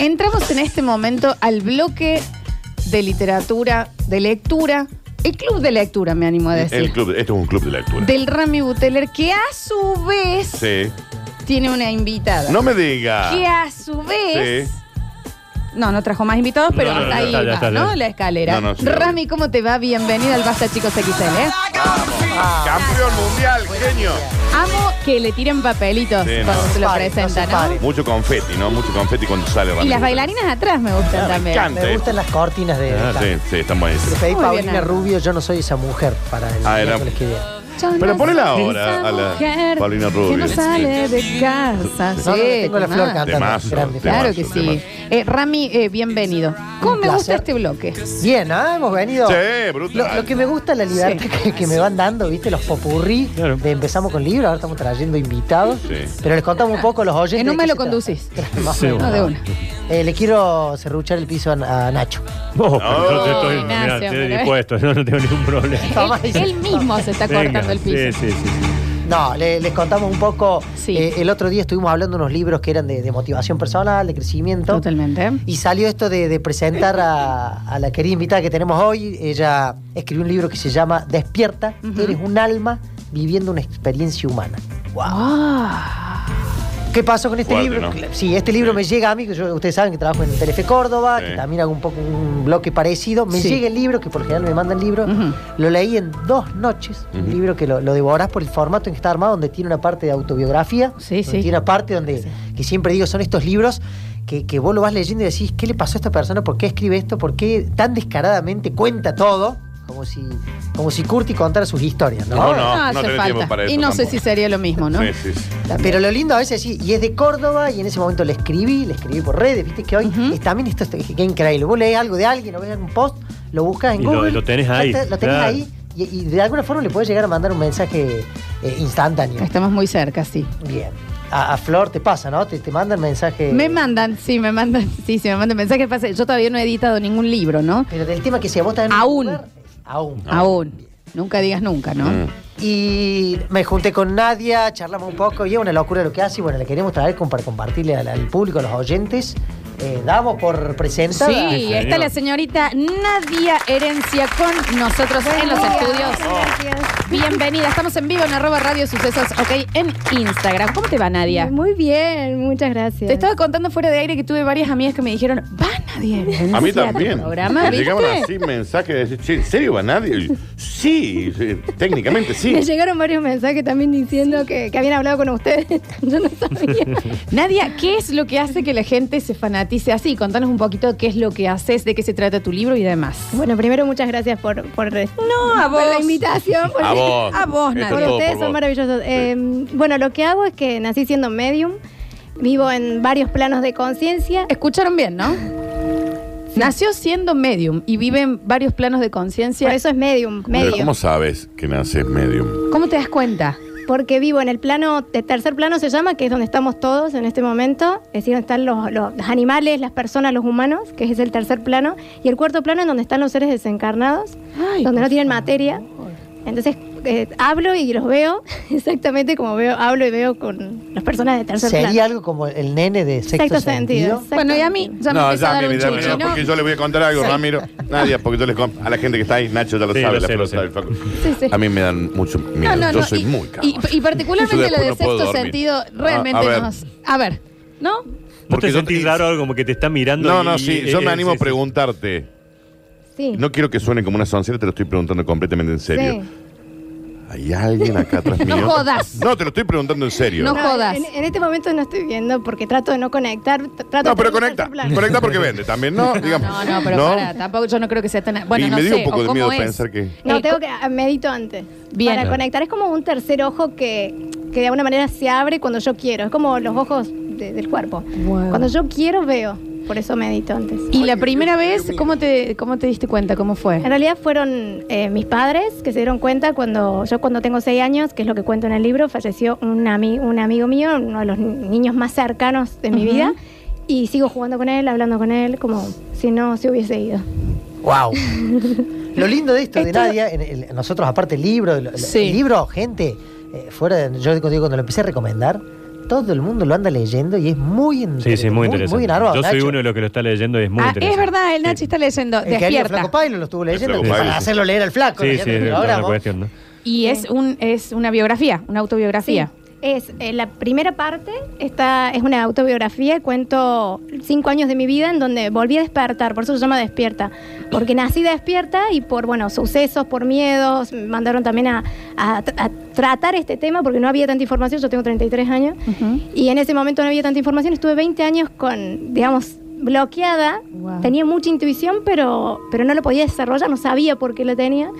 Entramos en este momento al bloque de literatura, de lectura, el club de lectura, me animo a decir. El club, esto es un club de lectura. Del Rami Buteler, que a su vez Sí. tiene una invitada. No me diga. Que a su vez. Sí. No, no trajo más invitados, pero No, no, hasta no, ahí ya está, ya va, está, ¿no? La escalera. No, no, sí, Rami, ¿cómo te va? Bienvenida al Basta Chicos XL, ¿eh? Campeón mundial, genio. Amo que le tiren papelitos Sí, cuando no. se lo Pare, no presentan, se ¿no? pare. Mucho confeti, ¿no? Mucho confeti cuando sale Y las bailarinas atrás me gustan me también. encanta. Me gustan las cortinas de. Ah, sí, sí, están Le buenísimas. pedí Muy Paulina bien, Rubio, yo no soy esa mujer para el Ah, era- miércoles que viene. Pero no ponela ahora a la Paulina Que Rubio. no sale de casa. No, no, Sí, tengo la flor temazo. cantando. Temazo, grande. temazo. Claro que sí. Eh, Rami, eh, bienvenido. ¿Cómo Un me gusta placer. este bloque? Bien, ¿ah? Hemos venido. Sí, Lo, brutal. lo que me gusta es la libertad que, que me van dando, ¿viste? Los popurrí. Claro. De empezamos con libros, ahora estamos trayendo invitados. Sí. Pero les contamos un poco a los oyentes. En un de me lo se trata. conducís. Más o Sí, menos. No, de una. Eh, le quiero serruchar el piso a, a Nacho. Oh, pero yo te estoy, Ignacio, mirá, estoy pero- dispuesto, yo no tengo ningún problema. Él, mismo se está Venga, cortando el piso. Sí, sí, sí. No, le- les contamos un poco. Sí. eh, el otro día estuvimos hablando de unos libros que eran de, de motivación personal, de crecimiento. Totalmente. Y salió esto de, de presentar a, a la querida invitada que tenemos hoy. Ella escribió un libro que se llama Despierta, Ujú. eres un alma viviendo una experiencia humana. Ah. ¿Qué pasó con este Fuerte, libro? ¿no? Sí, este libro Sí. me llega a mí, que yo- ustedes saben que trabajo en Telefe Córdoba, Sí. que también hago un poco un bloque parecido. Me Sí. llega el libro, que por lo general me mandan el libro. Lo leí en dos noches. Un libro que lo, lo devorás por el formato en que está armado, donde tiene una parte de autobiografía. Sí, donde sí. Tiene una parte donde, que siempre digo, son estos libros que, que vos lo vas leyendo y decís, ¿qué le pasó a esta persona? ¿Por qué escribe esto? ¿Por qué tan descaradamente cuenta todo? Como si, como si Curti contara sus historias, ¿no? No, no. No hace tenés falta. tiempo para eso y no sé tampoco. si sería lo mismo, ¿no? Sí, sí, sí. Pero lo lindo a veces sí, y es de Córdoba, y en ese momento le escribí, le escribí por redes, viste que hoy Ujú. es, también esto es que increíble. Vos lees algo de alguien o ves un post, lo buscas en Y lo- Google. lo tenés ahí, lo tenés claro. ahí, y, y de alguna forma le puedes llegar a mandar un mensaje eh, instantáneo. Estamos muy cerca, sí. Bien. A, a Flor te pasa, ¿no? Te, te mandan mensaje. Me mandan, sí, me mandan, sí, sí, me mandan mensajes. Pasa, Yo todavía no he editado ningún libro, ¿no? Pero del tema que sea vos estás en un Aún. lugar, aún. Aún. Nunca digas nunca, ¿no? Mm. Y me junté con Nadia, charlamos un poco, y es una locura lo que hace, y bueno, le queremos traer como para compartirle al, al público, a los oyentes. Eh, damos por presentada. Sí, está la señorita Nadia Herencia con nosotros en los estudios. Bienvenida, estamos en vivo en arroba radio sucesos, ok, en Instagram. ¿Cómo te va, Nadia? Muy bien, muchas gracias. Te estaba contando fuera de aire que tuve varias amigas que me dijeron, va Nadia Herencia A mí también. programa, Me ¿viste? llegaban así mensajes de decir, ¿en serio va nadie? Sí, sí, técnicamente sí. Me llegaron varios mensajes también diciendo que, que habían hablado con ustedes. Yo no sabía. Nadia, ¿qué es lo que hace que la gente se fanatice así? Contanos un poquito qué es lo que haces, de qué se trata tu libro y demás. bueno, primero muchas gracias por, por, No, a por vos. la invitación. por- A vos. A vos, Nadia. por ustedes por son maravillosos. Eh, bueno, lo que hago es que nací siendo medium. Vivo en varios planos de conciencia. Escucharon bien, ¿no? Nació siendo medium y vive en varios planos de conciencia. Por eso es medium, Pero medium. ¿Cómo sabes que naces medium? ¿Cómo te das cuenta? Porque vivo en el plano, de tercer plano se llama, que es donde estamos todos en este momento. Es decir, donde están los, los animales, las personas, los humanos, que es el tercer plano. Y el cuarto plano es donde están los seres desencarnados, Ay, donde no tienen materia. Entonces, eh, hablo y los veo exactamente como veo, hablo y veo con las personas de tercer Sería plano. algo como el nene de sexto, Sexto sentido. sentido. Bueno, y a mí ya me No, a ya, dar mi un vida, chuchi, no, ¿no? porque yo le voy a contar algo. Ramiro. Nadia, porque yo les a la gente que está ahí, Nacho ya lo Sí, sabe, lo la sé, Flor lo sé. sabe, el Facu. Sí, sí. A mí me dan mucho miedo. No, no, yo no, soy y, muy y, cagón. y particularmente lo después de no puedo sexto dormir. sentido realmente A- a ver. nos... A ver, ¿no? ¿No Porque te yo- sentís raro algo como que te está mirando? No, y- no, sí, yo eh, me animo a preguntarte. Sí. No quiero que suene como una soncera, te lo estoy preguntando completamente en serio. Sí. ¿Hay alguien acá atrás No mío? jodas. No, te lo estoy preguntando en serio. No No, jodas. En, en este momento no estoy viendo porque trato de no conectar. Trato de pero conecta. Conecta porque vende también, ¿no? Digamos. No, no, pero para, tampoco yo no creo que sea tan... Bueno, y no me dio sé, un poco de miedo es. pensar que. No, Eh, tengo que ah, medito antes. Bien. Para conectar es como un tercer ojo que, que de alguna manera se abre cuando yo quiero. Es como los ojos de- del cuerpo. Wow. Cuando yo quiero veo. Por eso medito antes. Y la primera vez, ¿cómo te, ¿cómo te diste cuenta? ¿Cómo fue? En realidad fueron eh, mis padres que se dieron cuenta cuando yo cuando tengo seis años, que es lo que cuento en el libro, falleció un, ami- un amigo mío, uno de los ni- niños más cercanos de mi vida, y sigo jugando con él, hablando con él, como si no se hubiese ido. ¡Wow! Lo lindo de esto, de Nadia, en nosotros aparte el libro, el, el Sí. libro, gente, eh, fuera de, yo digo, cuando lo empecé a recomendar, todo el mundo lo anda leyendo y es muy, in- Sí, sí, muy interesante. Muy enarvado, Yo soy Nacho. uno de los que lo está leyendo y es muy Ah, interesante. es verdad, el Nachi Sí. está leyendo. El que Despierta. Flaco Pailo lo estuvo leyendo que para sí. hacerlo leer al flaco. Sí, sí, es. Y es un es una biografía, una autobiografía. Sí. Es eh, la primera parte, esta es una autobiografía, cuento cinco años de mi vida en donde volví a despertar, por eso se llama Despierta, porque nací despierta y por bueno sucesos, por miedos, me mandaron también a, a a tratar este tema porque no había tanta información, yo tengo 33 años, Ujú. y en ese momento no había tanta información, estuve 20 años con, digamos, bloqueada, Wow. tenía mucha intuición, pero, pero no lo podía desarrollar, no sabía por qué lo tenía.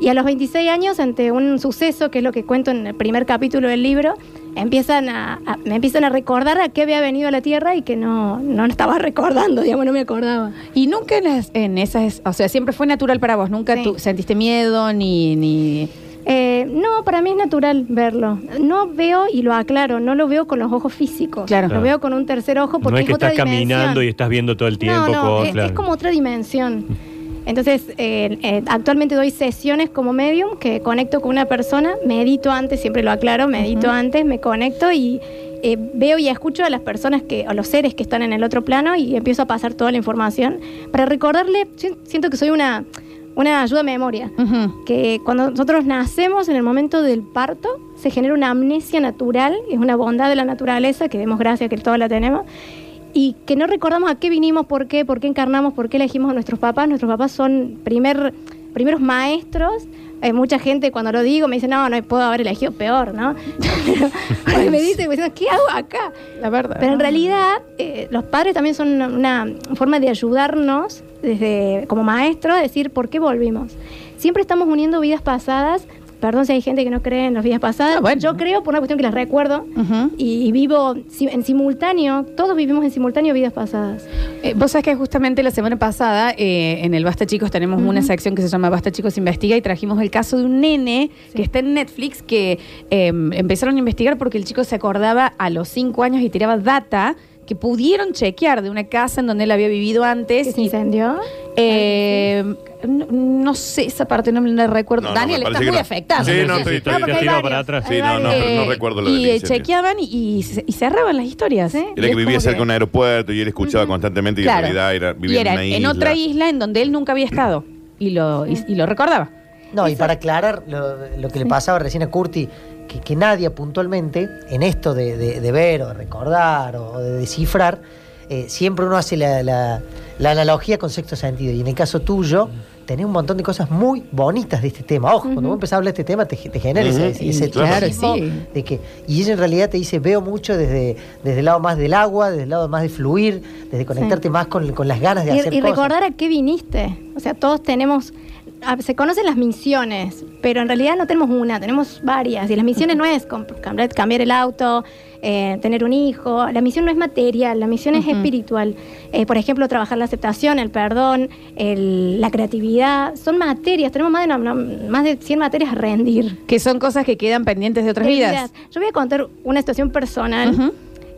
Y a los 26 años, ante un suceso, que es lo que cuento en el primer capítulo del libro, empiezan a, a- me empiezan a recordar a qué había venido a la Tierra y que no, no estaba recordando, digamos, no me acordaba. Y nunca en, las- en esas, o sea, siempre fue natural para vos, nunca Sí. tú sentiste miedo ni ni Eh, no, para mí es natural verlo. No veo, y lo aclaro, no lo veo con los ojos físicos. Claro. Lo veo con un tercer ojo porque No es que otra estás caminando y estás viendo todo el tiempo. No, no, con- es, claro. es como otra dimensión. Entonces, eh, eh, actualmente doy sesiones como medium que conecto con una persona, medito antes, siempre lo aclaro, medito antes, me conecto y eh, veo y escucho a las personas que, a los seres que están en el otro plano y empiezo a pasar toda la información para recordarle, si- siento que soy una, una ayuda a memoria que cuando nosotros nacemos en el momento del parto se genera una amnesia natural, es una bondad de la naturaleza, que demos gracias que todos la tenemos, y que no recordamos a qué vinimos, por qué, por qué encarnamos, por qué elegimos a nuestros papás. Nuestros papás son primer, primeros maestros. Hay mucha gente cuando lo digo me dice, no, no puedo haber elegido peor, ¿no? Porque me dice, me dice, ¿qué hago acá? La verdad. Pero en realidad, eh, los padres también son una, una forma de ayudarnos desde como maestros a decir por qué volvimos. Siempre estamos uniendo vidas pasadas. Perdón si hay gente que no cree en las vidas pasadas. Ah, bueno. Yo creo por una cuestión que las recuerdo y, vivo en simultáneo. Todos vivimos en simultáneo vidas pasadas. Eh, vos sabés que justamente la semana pasada eh, en el Basta Chicos tenemos una sección que se llama Basta Chicos Investiga y trajimos el caso de un nene que está en Netflix que eh, empezaron a investigar porque el chico se acordaba a los cinco años y tiraba data que pudieron chequear de una casa en donde él había vivido antes. ¿Que se y- incendió? Eh, no, no sé esa parte, no me la recuerdo. No, no, Daniel, me estás muy no. afectado. Sí, no, estoy- estoy- porque hay tirado varios. para atrás. Sí, no, no, Eh, pero no recuerdo lo del Y eh, incendio. chequeaban y, y, se- y cerraban las historias. Sí. Era es que vivía como cerca de un aeropuerto y él escuchaba constantemente y Claro. en realidad era, y vivía era en una isla. otra isla en donde él nunca había estado y lo, y, y lo recordaba. No, y para aclarar lo, lo que le pasaba recién a Curti, que, que nadie puntualmente en esto de, de- de ver o de recordar o de descifrar, eh, siempre uno hace la, la- la analogía con sexto sentido. Y en el caso tuyo, tenés un montón de cosas muy bonitas de este tema. Ojo, cuando vos empezás a hablar de este tema, te, te genera ese, ese- ese Claro, turismo sí. de que Y ella en realidad te dice, veo mucho desde, desde el lado más del agua, desde el lado más de fluir, desde conectarte más con, con las ganas de Y, hacer y cosas. recordar a qué viniste. O sea, todos tenemos. Se conocen las misiones, pero en realidad no tenemos una, tenemos varias. Y las misiones no es cambiar, el auto, eh, tener un hijo. La misión no es material, la misión es espiritual. Eh, por ejemplo, trabajar la aceptación, el perdón, el- la creatividad. Son materias, tenemos más de, una- más de 100 materias a rendir. Que son cosas que quedan pendientes de otras vidas. Yo voy a contar una situación personal.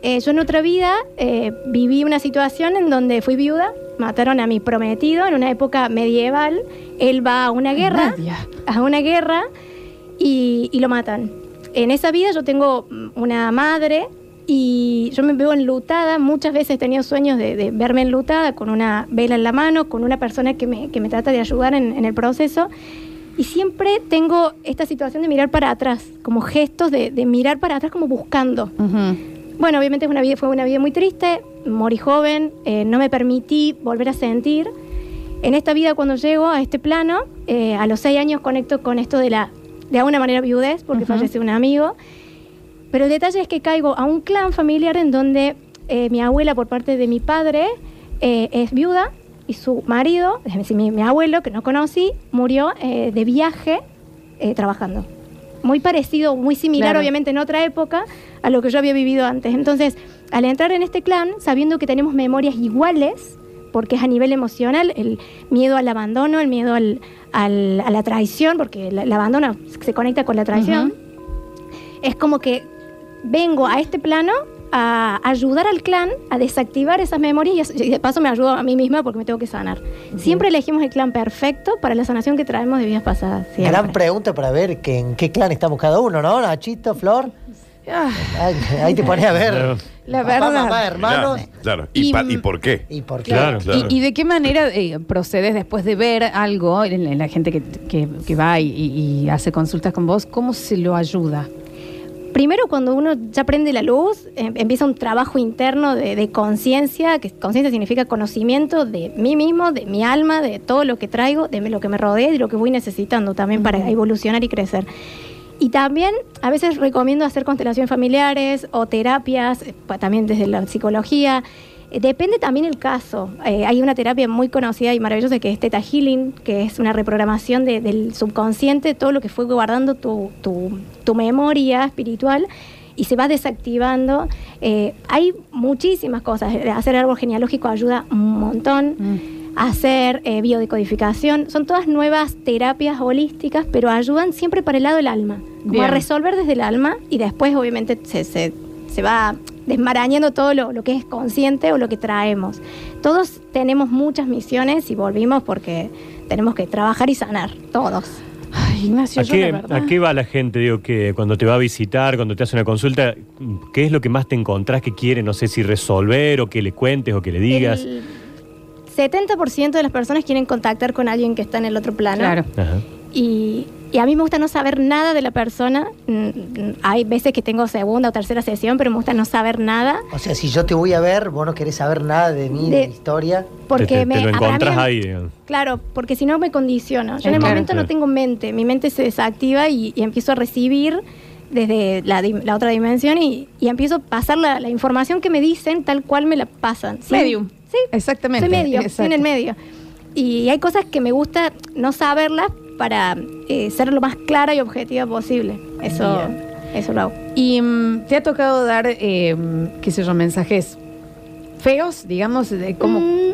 Eh, yo en otra vida eh, viví una situación en donde fui viuda, mataron a mi prometido en una época medieval. Él va a una guerra, Nadia. a una guerra y, y lo matan. En esa vida yo tengo mm, una madre y yo me veo enlutada. Muchas veces he tenido sueños de, de verme enlutada con una vela en la mano, con una persona que me, que me trata de ayudar en, en el proceso. Y siempre tengo esta situación de mirar para atrás, como gestos de, de mirar para atrás como buscando. Ujú. Bueno, obviamente es una vida, fue una vida muy triste, morí joven, eh, no me permití volver a sentir. En esta vida, cuando llego a este plano, eh, a los seis años conecto con esto de la, de alguna manera, viudez, porque Ujú. falleció un amigo. Pero el detalle es que caigo a un clan familiar en donde eh, mi abuela, por parte de mi padre, es viuda y su marido, es decir, mi, mi abuelo, que no conocí, murió de viaje trabajando. Muy parecido, muy similar, Claro. obviamente en otra época, a lo que yo había vivido antes. Entonces, al entrar en este clan, sabiendo que tenemos memorias iguales, porque es a nivel emocional, el miedo al abandono, el miedo al, al- a la traición, porque el, el abandono se conecta con la traición, es como que vengo a este plano a ayudar al clan a desactivar esas memorias y de paso me ayudo a mí misma porque me tengo que sanar. Siempre elegimos el clan perfecto para la sanación que traemos de vidas pasadas. siempre. Gran pregunta para ver que en qué clan estamos cada uno, ¿no? Nachito, Flor. Ah, Ahí, ahí te pones a ver. Claro. La Papá, verdad. mamá, hermanos. Claro, claro. ¿Y, Y- pa- ¿Y por qué? ¿Y por qué? Claro. Claro. ¿Y, y de qué manera eh, procedes después de ver algo en la, en la gente que, que- que va y hace consultas con vos? ¿Cómo se lo ayuda? Primero, cuando uno ya prende la luz, em- empieza un trabajo interno de, de conciencia, que conciencia significa conocimiento de mí mismo, de mi alma, de todo lo que traigo, de lo que me rodea y de lo que voy necesitando también para evolucionar y crecer. Y también a veces recomiendo hacer constelaciones familiares o terapias, eh, también desde la psicología. Eh, Depende también el caso. Eh, hay una terapia muy conocida y maravillosa que es Theta Healing, que es una reprogramación de- del subconsciente, todo lo que fue guardando tu, tu- tu memoria espiritual y se va desactivando. Eh, hay muchísimas cosas. Hacer árbol genealógico ayuda un montón. Hacer eh, biodecodificación. Son todas nuevas terapias holísticas, pero ayudan siempre para el lado del alma. Como a resolver desde el alma y después obviamente se, se- se va desmarañando todo lo, lo que es consciente o lo que traemos. Todos tenemos muchas misiones y volvimos porque tenemos que trabajar y sanar, todos. Ay, Ignacio, ¿A yo qué, la a qué va la gente? Digo, que cuando te va a visitar, cuando te hace una consulta, ¿qué es lo que más te encontrás que quiere? No sé si resolver o que le cuentes o que le digas. El 70% de las personas quieren contactar con alguien que está en el otro plano. Claro. Ajá. Y, y a mí me gusta no saber nada de la persona. Mm, mm, Hay veces que tengo segunda o tercera sesión, pero me gusta no saber nada. O sea, si yo te voy a ver, vos no querés saber nada de mí, de, De- mi historia. Porque te, te- me, te lo encontrás mí- ahí. digamos. Claro, porque si no me condiciono. Yo Sí, en el claro, momento claro. no tengo mente. Mi mente se desactiva y, y empiezo a recibir desde la, la otra dimensión y, y empiezo a pasar la, la información que me dicen tal cual me la pasan. Sin- Medium. Sí, Exactamente. soy medio, Exacto. en el medio. Y hay cosas que me gusta no saberlas para eh, ser lo más clara y objetiva posible. Eso, eso lo hago. Y mm, te ha tocado dar, eh, qué sé yo, mensajes feos, digamos, de cómo... Mm,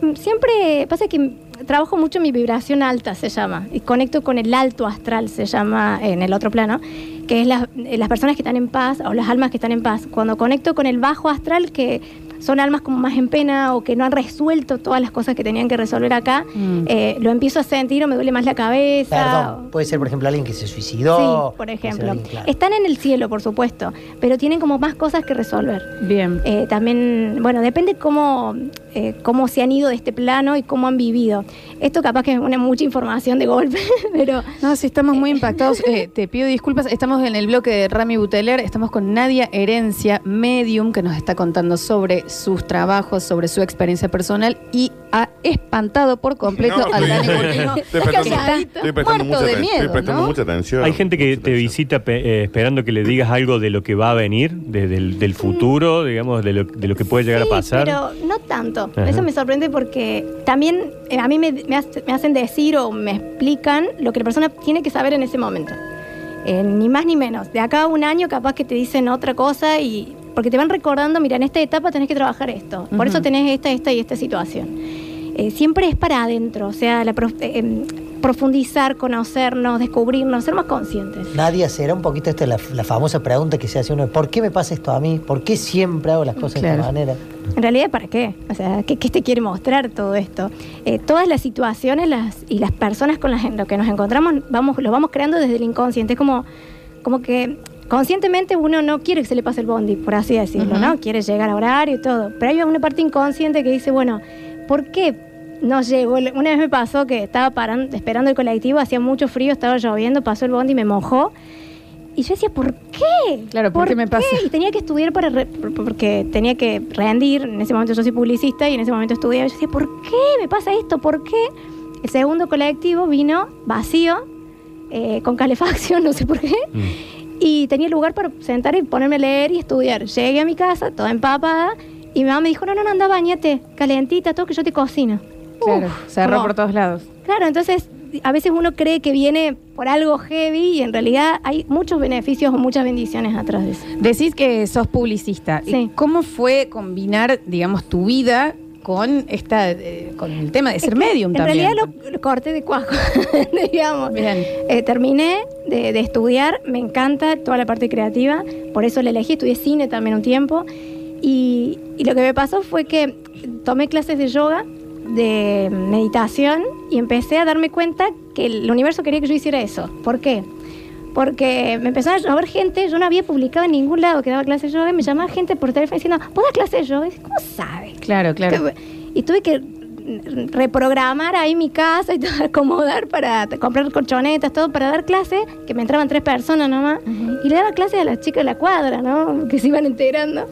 no, siempre pasa que trabajo mucho mi vibración alta, se llama, y conecto con el alto astral, se llama en el otro plano, que es la- las personas que están en paz o las almas que están en paz. Cuando conecto con el bajo astral, que son almas como más en pena o que no han resuelto todas las cosas que tenían que resolver acá, Mm. eh, lo empiezo a sentir o me duele más la cabeza. Perdón, puede ser, por ejemplo, alguien que se suicidó. Sí, por ejemplo. alguien, claro. Están en el cielo, por supuesto, pero tienen como más cosas que resolver. Bien. Eh, también, bueno, depende cómo, eh, cómo se han ido de este plano y cómo han vivido. Esto capaz que es una mucha información de golpe, pero No, sí, estamos muy impactados. Eh, te pido disculpas. Estamos en el bloque de Rami Buteler. Estamos con Nadia Herencia, medium, que nos está contando sobre sus trabajos, sobre su experiencia personal y ha espantado por completo No, al Dani estoy- Curtino, estoy que prestando- Estoy mucha, de aten- miedo, estoy prestando ¿no? mucha atención. Hay gente que te atención. visita eh, esperando que le digas algo de lo que va a venir, de- del, del futuro, digamos, de lo, de lo que puede llegar sí, a pasar. pero no tanto. Ajá. Eso me sorprende porque también eh, a mí me, me hace- me hacen decir o me explican lo que la persona tiene que saber en ese momento. Eh, ni más ni menos. De acá a un año capaz que te dicen otra cosa y porque te van recordando, mira, en esta etapa tenés que trabajar esto. Por eso tenés esta, esta y esta situación. Eh, siempre es para adentro, o sea, la prof- eh, em, profundizar, conocernos, descubrirnos, ser más conscientes. Nadia, será un poquito esta la, la famosa pregunta que se hace uno, ¿por qué me pasa esto a mí? ¿Por qué siempre hago las cosas de esta manera? En realidad, ¿para qué? O sea, ¿qué, qué te quiere mostrar todo esto? Eh, todas las situaciones las, y las personas con las en lo que nos encontramos vamos, lo vamos creando desde el inconsciente. Es como, como que conscientemente uno no quiere que se le pase el bondi, por así decirlo. ¿no? Quiere llegar a horario y todo. Pero hay una parte inconsciente que dice, bueno, ¿por qué no llego? Una vez me pasó que estaba parando, esperando el colectivo, hacía mucho frío, estaba lloviendo, pasó el bondi y me mojó. Y yo decía, ¿por qué? Claro, ¿por qué me pasa? Y tenía que estudiar para re- por- porque tenía que rendir. En ese momento yo soy publicista y en ese momento estudiaba. Yo decía, ¿por qué me pasa esto? ¿Por qué? El segundo colectivo vino vacío, eh, con calefacción, no sé por qué. Mm. Y tenía lugar para sentar y ponerme a leer y estudiar. Llegué a mi casa, toda empapada, y mi mamá me dijo, no, no, no, anda, bañate, calentita, todo que yo te cocino. Claro, Uf, cerró como- por todos lados. Claro, entonces a veces uno cree que viene por algo heavy y en realidad hay muchos beneficios o muchas bendiciones atrás de eso. Decís que sos publicista. Sí. ¿Cómo fue combinar, digamos, tu vida con esta, eh, con el tema de ser Es que medium en también? realidad lo, lo corté de cuajo, digamos. Bien. Eh, terminé de, de estudiar, me encanta toda la parte creativa, por eso la elegí, estudié cine también un tiempo. Y, y lo que me pasó fue que tomé clases de yoga, de meditación, y empecé a darme cuenta que el universo quería que yo hiciera eso. ¿Por qué? Porque me empezaron a llover gente, yo no había publicado en ningún lado que daba clase de yoga, y me llamaba gente por teléfono diciendo, ¿vos das clase de yoga? Y dije, ¿cómo sabes? Claro, claro. Y tuve que reprogramar ahí mi casa y todo, acomodar para comprar colchonetas, todo para dar clase, que me entraban tres personas nomás, y le daba clase a las chicas de la cuadra, ¿no? Que se iban enterando.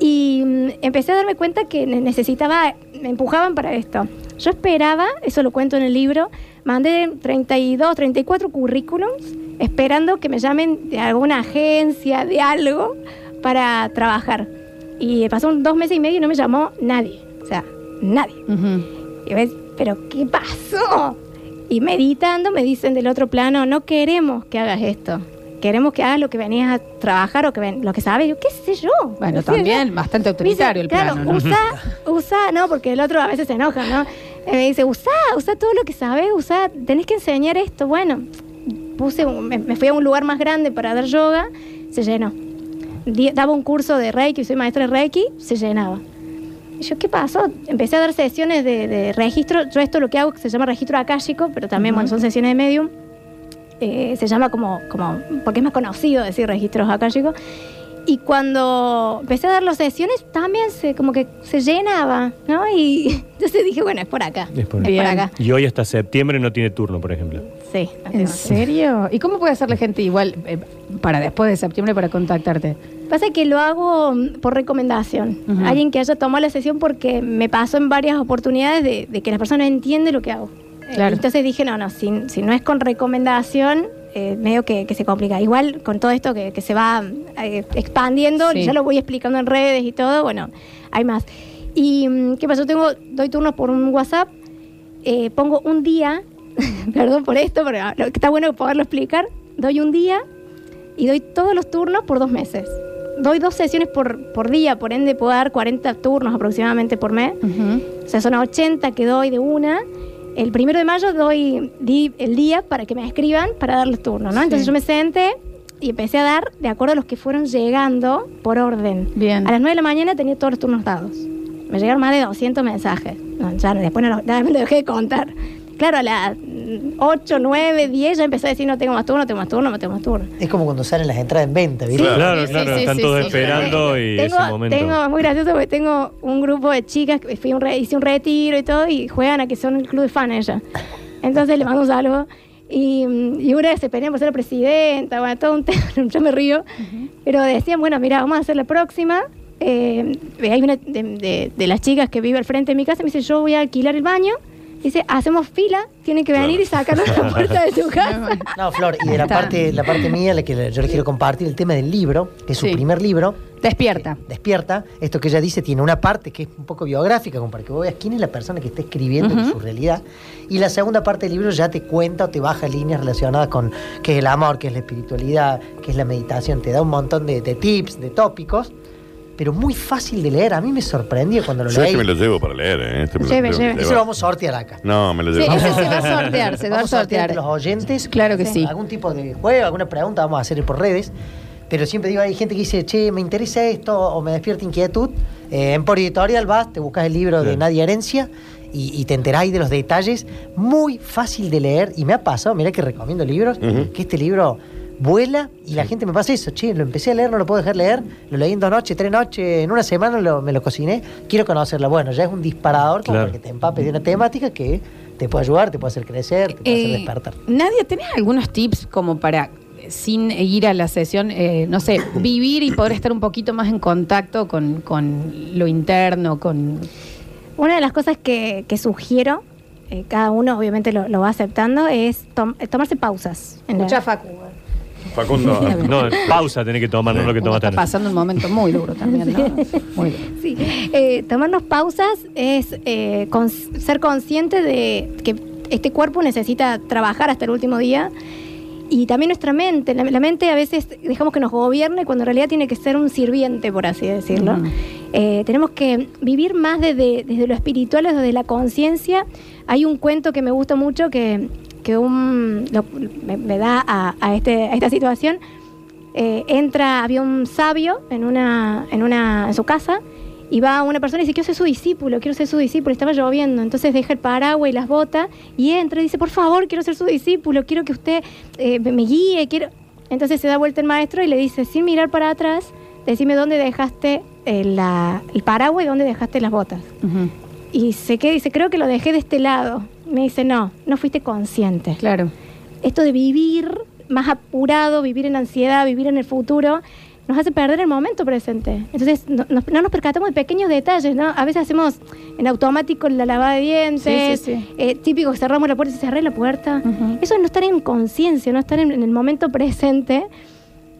Y mm, empecé a darme cuenta que ne- necesitaba, me empujaban para esto. Yo esperaba, eso lo cuento en el libro, mandé 32, 34 currículums esperando que me llamen de alguna agencia, de algo, para trabajar. Y pasaron dos meses y medio y no me llamó nadie. O sea, nadie. Ujú. Y ves, pero ¿qué pasó? Y meditando me dicen del otro plano, no queremos que hagas esto. Queremos que hagas lo que venías a trabajar o que ven, lo que sabes. Yo, ¿qué sé yo? Bueno, No sé, también bastante autoritario dice, el claro, plano, ¿no? usa, usa, no, porque el otro a veces se enoja, ¿no? Me dice, usa, usa todo lo que sabes, usa, tenés que enseñar esto. Bueno, puse, me, me fui a un lugar más grande para dar yoga, se llenó. Daba un curso de Reiki, soy maestra de Reiki, se llenaba. Y yo, ¿qué pasó? Empecé a dar sesiones de, de registro. Yo esto lo que hago se llama registro akáshico, pero también, bueno, son sesiones de medium. Eh, se llama como, como, porque es más conocido decir registros akáshicos. Y cuando empecé a dar las sesiones, también se, como que se llenaba, ¿no? Y entonces dije, bueno, es por acá. Es por- Es por acá. Y hoy hasta septiembre no tiene turno, por ejemplo. Sí. ¿En serio? ¿Y cómo puede hacer la gente igual eh, para después de septiembre para contactarte? Pasa que lo hago mm, por recomendación. Ujú. Alguien que haya tomado la sesión porque me pasó en varias oportunidades de, de que la persona entiende lo que hago. Claro. entonces dije, no, no, si, si no es con recomendación, eh, medio que, que se complica. Igual con todo esto que, que se va eh, expandiendo, Sí. ya lo voy explicando en redes y todo, bueno, hay más. ¿Y mm, qué pasó? Tengo, doy turnos por un WhatsApp, eh, pongo un día, perdón por esto, pero lo- está bueno poderlo explicar, doy un día y doy todos los turnos por dos meses. Doy dos sesiones por, por día, por ende puedo dar 40 turnos aproximadamente por mes. Ujú. O sea, son 80 que doy de una. El primero de mayo doy di el día para que me escriban para dar los turnos, ¿no? Entonces yo me senté y empecé a dar de acuerdo a los que fueron llegando por orden. Bien. A las 9 de la mañana tenía todos los turnos dados. Me llegaron más de 200 mensajes. No, ya después no lo, ya me lo dejé de contar. Claro, a las 8, 9, 10 ya empecé a decir no tengo más turno, no tengo más turno, no tengo más turno. Es como cuando salen las entradas en venta, ¿viste? Claro. Claro, Sí, claro, sí, están sí, todos sí. esperando y tengo, ese momento. tengo, es muy gracioso porque tengo un grupo de chicas, que fui a un re- hice un retiro y todo, y juegan a que son el club de fan ella. Entonces le mando un saludo. Y, y una vez se pelean por ser la presidenta, bueno, todo un tema, yo me río. Pero decían, bueno, mira, vamos a hacer la próxima. Eh, hay una de, de- de las chicas que vive al frente de mi casa, me dice, yo voy a alquilar el baño. Dice, hacemos fila, tienen que venir y sacarnos a la puerta de su casa. No, Flor, y de la parte, la parte mía, la que yo les quiero compartir, el tema del libro, que es su Sí. primer libro. Despierta. eh, despierta. Esto que ella dice tiene una parte que es un poco biográfica, como para que vos veas quién es la persona que está escribiendo su realidad. Y la segunda parte del libro ya te cuenta o te baja líneas relacionadas con qué es el amor, qué es la espiritualidad, qué es la meditación. Te da un montón de, de tips, de tópicos, pero muy fácil de leer. A mí me sorprendió cuando lo Yo leí. este me lo llevo para leer, ¿eh? Este me lo Lleve, que lleve. Ese lo vamos a sortear acá. No, me lo Sí, llevo. ese se va a sortear, se va a Vamos a sortear los oyentes. Claro que sí. Algún tipo de juego, alguna pregunta vamos a hacer por redes. Pero siempre digo, hay gente que dice, che, me interesa esto o me despierta inquietud. Eh, en Por Editorial vas, te buscas el libro de Sí. Nadia Herencia y, y te enteráis de los detalles. Muy fácil de leer y me ha pasado, mira que recomiendo libros, que este libro vuela y la gente me pasa eso, che, lo empecé a leer, no lo puedo dejar leer, lo leí en dos noches, tres noches, en una semana lo- me lo cociné, quiero conocerlo. Bueno, ya es un disparador como Claro. para que te empapes de una temática que te puede ayudar, te puede hacer crecer, te puede hacer Eh, despertar. Nadia, ¿tenés algunos tips como para, sin ir a la sesión, eh, no sé, vivir y poder estar un poquito más en contacto con, con lo interno, con... Una de las cosas que, que sugiero, eh, cada uno obviamente lo, lo va aceptando, es tom- tomarse pausas. Escuchá, Facu. Facundo. No, pausa tenés que tomar, no lo que Uno tomaste está pasando un momento muy duro también, ¿no? Muy duro. Sí, eh, tomarnos pausas es eh, ser consciente de que este cuerpo necesita trabajar hasta el último día y también nuestra mente. La, la mente a veces dejamos que nos gobierne cuando en realidad tiene que ser un sirviente, por así decirlo. Eh, tenemos que vivir más desde, desde lo espiritual, desde la conciencia. Hay un cuento que me gusta mucho que, que un, lo- me, me da a, a este, a esta situación. Eh, entra, había un sabio en una, en una, en su casa, y va una persona y dice, quiero ser su discípulo, quiero ser su discípulo, estaba lloviendo, entonces deja el paraguas y las botas, y entra y dice, por favor, quiero ser su discípulo, quiero que usted eh, me guíe, quiero... Entonces se da vuelta el maestro y le dice, sin mirar para atrás, decime dónde dejaste eh, la- el paraguas y dónde dejaste las botas. Y se queda y dice, creo que lo dejé de este lado. Me dice, no, no fuiste consciente. Claro. Esto de vivir más apurado, vivir en ansiedad, vivir en el futuro, nos hace perder el momento presente. Entonces no, no- no nos percatamos de pequeños detalles, ¿no? A veces hacemos en automático la lavada de dientes, Sí, sí, sí. eh, típico que cerramos la puerta y cerré la puerta. Eso es no estar en conciencia, no estar en, en el momento presente.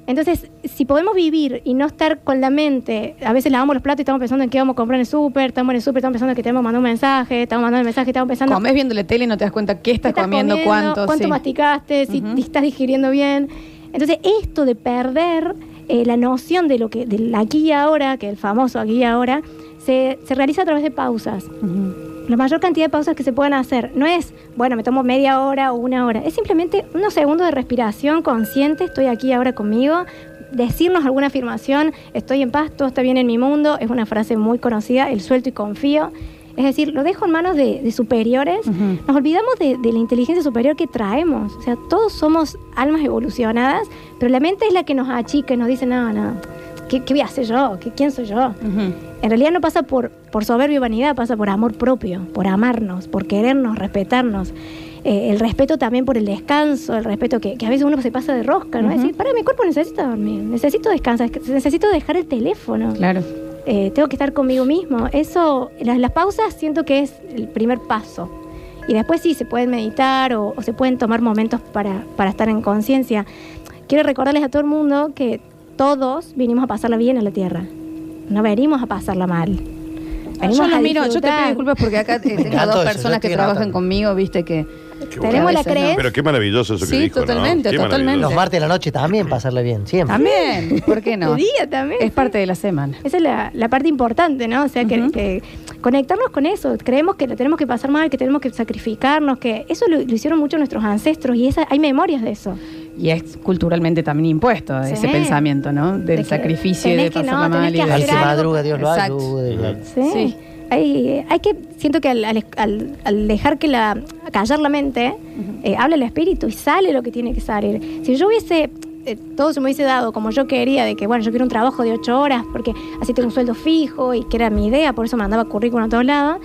Entonces, si podemos vivir y no estar con la mente, a veces lavamos los platos y estamos pensando en qué vamos a comprar en el súper, estamos en el súper, estamos pensando que tenemos que mandar un mensaje, estamos mandando el mensaje, estamos pensando Comes viendo la tele y no te das cuenta qué estás, ¿Qué estás comiendo, cuánto. cuánto sí. masticaste, si estás digiriendo bien. Entonces, esto de perder eh, la noción de lo que, del aquí y ahora, que el famoso aquí y ahora, se, se realiza a través de pausas. Ujú. La mayor cantidad de pausas que se puedan hacer. No es, bueno, me tomo media hora o una hora, es simplemente unos segundos de respiración consciente, estoy aquí ahora conmigo, decirnos alguna afirmación, estoy en paz, todo está bien en mi mundo, es una frase muy conocida, el suelto y confío. Es decir, lo dejo en manos de, de superiores. Nos olvidamos de, de la inteligencia superior que traemos. O sea, todos somos almas evolucionadas, pero la mente es la que nos achica y nos dice, no, no, ¿qué, qué voy a hacer yo? ¿Qué, ¿Quién soy yo? En realidad no pasa por, por soberbia y vanidad, pasa por amor propio, por amarnos, por querernos, respetarnos. Eh, el respeto también por el descanso, el respeto que, que a veces uno se pasa de rosca, ¿no? Es decir, para, mi cuerpo necesita dormir, necesito descansar, necesito dejar el teléfono, Claro. eh, tengo que estar conmigo mismo. Eso, las, las pausas siento que es el primer paso. Y después sí, se pueden meditar o, o se pueden tomar momentos para, para estar en conciencia. Quiero recordarles a todo el mundo que todos vinimos a pasarla bien en la Tierra. No venimos a pasarla mal. Venimos Yo lo a miro, yo te pido disculpas porque acá eh, tengo dos personas que trabajan conmigo, viste que. A Tenemos la creencia. Pero qué maravilloso eso que Sí, totalmente, totalmente. Los martes de la noche también pasarle bien, siempre. También, ¿por qué no? De día también. Es sí. parte de la semana. Esa es la, la parte importante, ¿no? O sea, que, conectarnos con eso. Creemos que lo tenemos que pasar mal, que tenemos que sacrificarnos, que eso lo, lo hicieron mucho nuestros ancestros y esa, hay memorias de eso. Y es culturalmente también impuesto Sí. ese pensamiento, ¿no? Del De sacrificio y de pasarla no, mal. y Al que madruga, Dios lo ayude. Sí. Sí. Hay, hay que, siento que al, al- al- al dejar que la, callar la mente, eh, habla el espíritu y sale lo que tiene que salir. Si yo hubiese, eh, todo se me hubiese dado como yo quería, de que bueno, yo quiero un trabajo de ocho horas, porque así tengo un sueldo fijo y que era mi idea, por eso mandaba currículum a todos lados,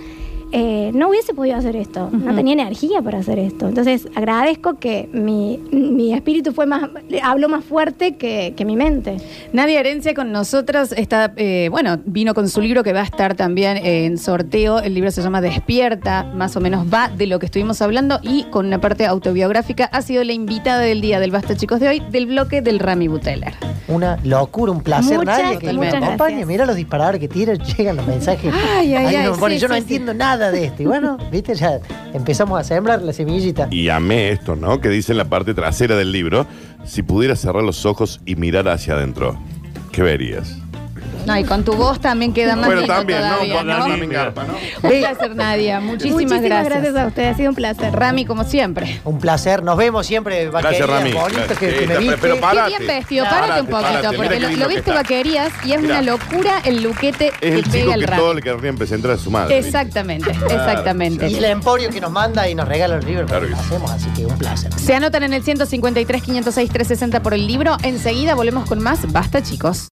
eh, no hubiese podido hacer esto, no tenía energía para hacer esto. Entonces agradezco que mi, mi espíritu fue más, habló más fuerte que, que mi mente. Nadia Herencia con nosotras está, eh, bueno, vino con su libro que va a estar también en sorteo. El libro se llama Despierta, más o menos va de lo que estuvimos hablando y con una parte autobiográfica ha sido la invitada del día del Basta Chicos de hoy del bloque del Rami Buteller. Una locura, un placer. Muchas, Nadie que me acompañe. Mira los disparadores que tiran, llegan los mensajes. Ay, ay, Ahí ay, sí, yo no sí, entiendo nada de esto. Y bueno, viste, ya empezamos a sembrar la semillita. Y amé esto, ¿no? Que dice en la parte trasera del libro, si pudieras cerrar los ojos y mirar hacia adentro, ¿qué verías? No, y con tu voz también queda más lindo también, todavía, ¿no? ¿no? También garpa, ¿no? Un placer, Nadia. Muchísimas, Muchísimas gracias. gracias a ustedes, ha sido un placer. Rami, como siempre. Un placer. Nos vemos siempre, Gracias, vaquería. Rami. Bonito Gracias. que, que me pero- viste. pero para- Qué bien Párate. vestido, párate, párate, un poquito, párate, porque lo, lo que viste vaquerías y es una locura el luquete Es que el chico pega el que Rami. todo le querrían presentar a su madre. Exactamente, exactamente. Y la Emporio que nos manda y nos regala los libros. Claro que hacemos, así que un placer. Se anotan en el 153, 506, 360 por el libro. Enseguida volvemos con más. Basta, chicos.